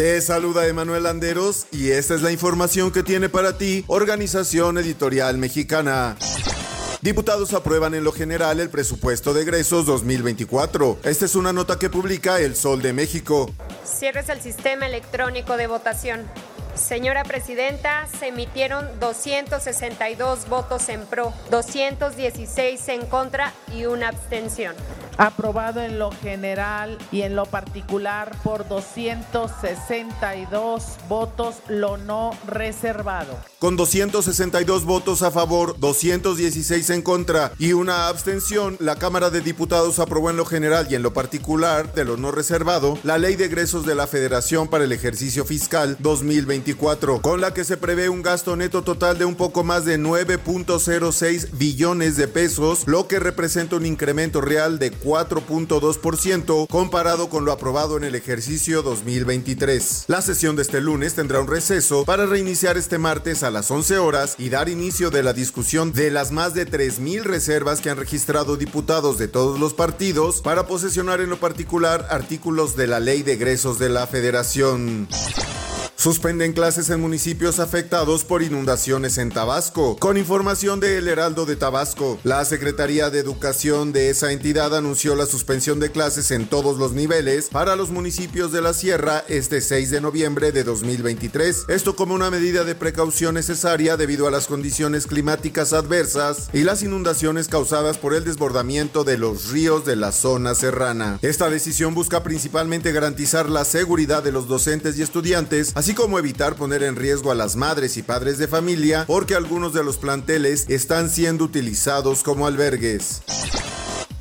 Te saluda Emanuel Landeros y esta es la información que tiene para ti Organización Editorial Mexicana. Diputados aprueban en lo general el presupuesto de egresos 2024. Esta es una nota que publica El Sol de México. Cierres el sistema electrónico de votación. Señora Presidenta, se emitieron 262 votos en pro, 216 en contra y una abstención. Aprobado en lo general y en lo particular por 262 votos, lo no reservado. Con 262 votos a favor, 216 en contra y una abstención, la Cámara de Diputados aprobó en lo general y en lo particular de lo no reservado la Ley de Egresos de la Federación para el ejercicio fiscal 2024, con la que se prevé un gasto neto total de un poco más de 9.06 billones de pesos, lo que representa un incremento real de 4.2% comparado con lo aprobado en el ejercicio 2023. La sesión de este lunes tendrá un receso para reiniciar este martes a las 11 horas y dar inicio de la discusión de las más de 3.000 reservas que han registrado diputados de todos los partidos para posesionar en lo particular artículos de la ley de egresos de la federación. Suspenden clases en municipios afectados por inundaciones en Tabasco. Con información de El Heraldo de Tabasco, la Secretaría de Educación de esa entidad anunció la suspensión de clases en todos los niveles para los municipios de la Sierra este 6 de noviembre de 2023. Esto como una medida de precaución necesaria debido a las condiciones climáticas adversas y las inundaciones causadas por el desbordamiento de los ríos de la zona serrana. Esta decisión busca principalmente garantizar la seguridad de los docentes y estudiantes, así como evitar poner en riesgo a las madres y padres de familia porque algunos de los planteles están siendo utilizados como albergues.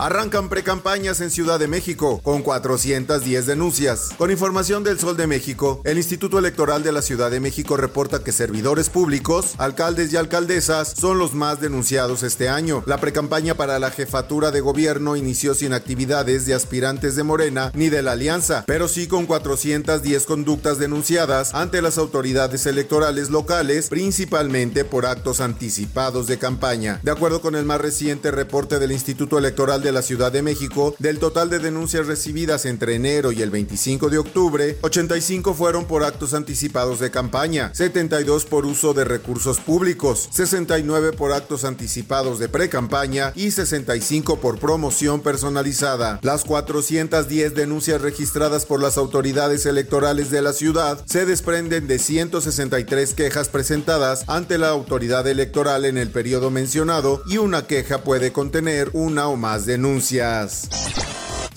Arrancan precampañas en Ciudad de México con 410 denuncias. Con información del Sol de México, el Instituto Electoral de la Ciudad de México reporta que servidores públicos, alcaldes y alcaldesas son los más denunciados este año. La precampaña para la jefatura de gobierno inició sin actividades de aspirantes de Morena ni de la Alianza, pero sí con 410 conductas denunciadas ante las autoridades electorales locales, principalmente por actos anticipados de campaña. De acuerdo con el más reciente reporte del Instituto Electoral de la Ciudad de México, del total de denuncias recibidas entre enero y el 25 de octubre, 85 fueron por actos anticipados de campaña, 72 por uso de recursos públicos, 69 por actos anticipados de pre-campaña y 65 por promoción personalizada. Las 410 denuncias registradas por las autoridades electorales de la ciudad se desprenden de 163 quejas presentadas ante la autoridad electoral en el periodo mencionado y una queja puede contener una o más denuncias denuncias.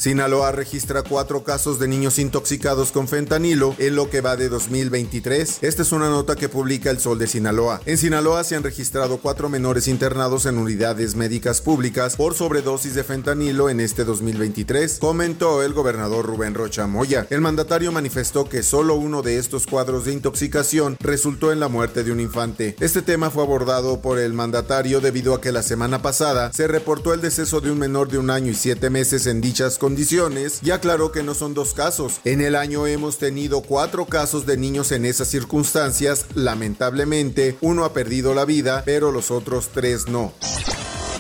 Sinaloa registra cuatro casos de niños intoxicados con fentanilo en lo que va de 2023. Esta es una nota que publica El Sol de Sinaloa. En Sinaloa se han registrado cuatro menores internados en unidades médicas públicas por sobredosis de fentanilo en este 2023, comentó el gobernador Rubén Rocha Moya. El mandatario manifestó que solo uno de estos cuadros de intoxicación resultó en la muerte de un infante. Este tema fue abordado por el mandatario debido a que la semana pasada se reportó el deceso de un menor de un año y siete meses en dichas condiciones condiciones y aclaró que no son dos casos. En el año hemos tenido cuatro casos de niños en esas circunstancias. Lamentablemente, uno ha perdido la vida, pero los otros tres no.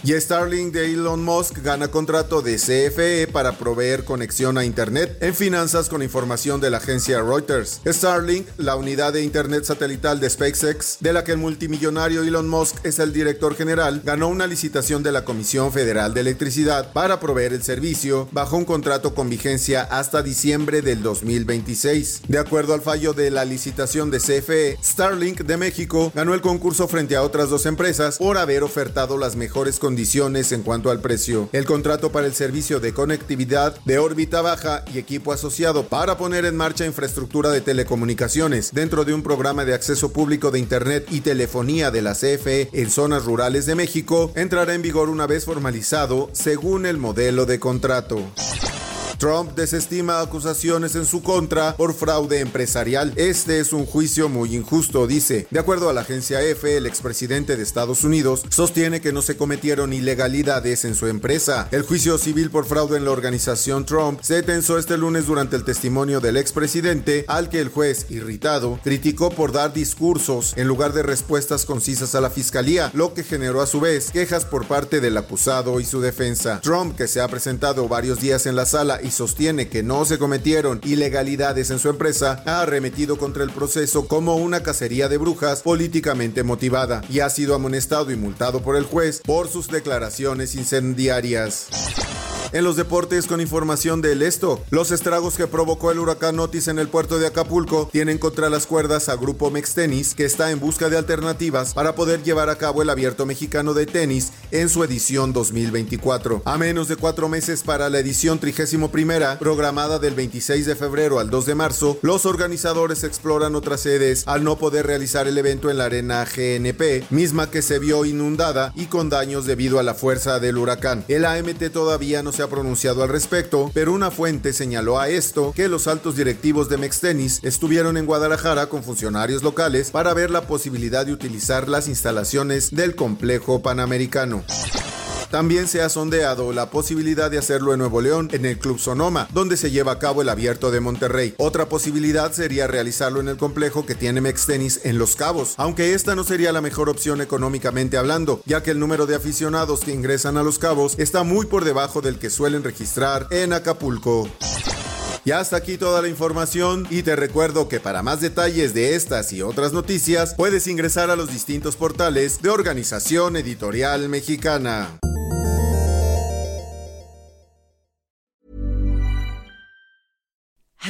Y Starlink de Elon Musk gana contrato de CFE para proveer conexión a Internet en finanzas con información de la agencia Reuters. Starlink, la unidad de Internet satelital de SpaceX, de la que el multimillonario Elon Musk es el director general, ganó una licitación de la Comisión Federal de Electricidad para proveer el servicio bajo un contrato con vigencia hasta diciembre del 2026. De acuerdo al fallo de la licitación de CFE, Starlink de México ganó el concurso frente a otras dos empresas por haber ofertado las mejores condiciones condiciones en cuanto al precio. El contrato para el servicio de conectividad de órbita baja y equipo asociado para poner en marcha infraestructura de telecomunicaciones dentro de un programa de acceso público de Internet y telefonía de la CFE en zonas rurales de México entrará en vigor una vez formalizado según el modelo de contrato. Trump desestima acusaciones en su contra por fraude empresarial. Este es un juicio muy injusto, dice. De acuerdo a la agencia EFE, el expresidente de Estados Unidos sostiene que no se cometieron ilegalidades en su empresa. El juicio civil por fraude en la organización Trump se tensó este lunes durante el testimonio del expresidente, al que el juez, irritado, criticó por dar discursos en lugar de respuestas concisas a la fiscalía, lo que generó a su vez quejas por parte del acusado y su defensa. Trump, que se ha presentado varios días en la sala y sostiene que no se cometieron ilegalidades en su empresa, ha arremetido contra el proceso como una cacería de brujas políticamente motivada y ha sido amonestado y multado por el juez por sus declaraciones incendiarias. En los deportes con información del esto, los estragos que provocó el huracán Otis en el puerto de Acapulco tienen contra las cuerdas a Grupo Mextenis, que está en busca de alternativas para poder llevar a cabo el abierto mexicano de tenis en su edición 2024. A menos de cuatro meses para la edición 31 programada del 26 de febrero al 2 de marzo, los organizadores exploran otras sedes al no poder realizar el evento en la arena GNP, misma que se vio inundada y con daños debido a la fuerza del huracán. El AMT todavía no se ha pronunciado al respecto, pero una fuente señaló a esto que los altos directivos de Mextenis estuvieron en Guadalajara con funcionarios locales para ver la posibilidad de utilizar las instalaciones del complejo panamericano. También se ha sondeado la posibilidad de hacerlo en Nuevo León, en el Club Sonoma, donde se lleva a cabo el abierto de Monterrey. Otra posibilidad sería realizarlo en el complejo que tiene Mextenis en Los Cabos, aunque esta no sería la mejor opción económicamente hablando, ya que el número de aficionados que ingresan a Los Cabos está muy por debajo del que suelen registrar en Acapulco. Y hasta aquí toda la información y te recuerdo que para más detalles de estas y otras noticias puedes ingresar a los distintos portales de Organización Editorial Mexicana.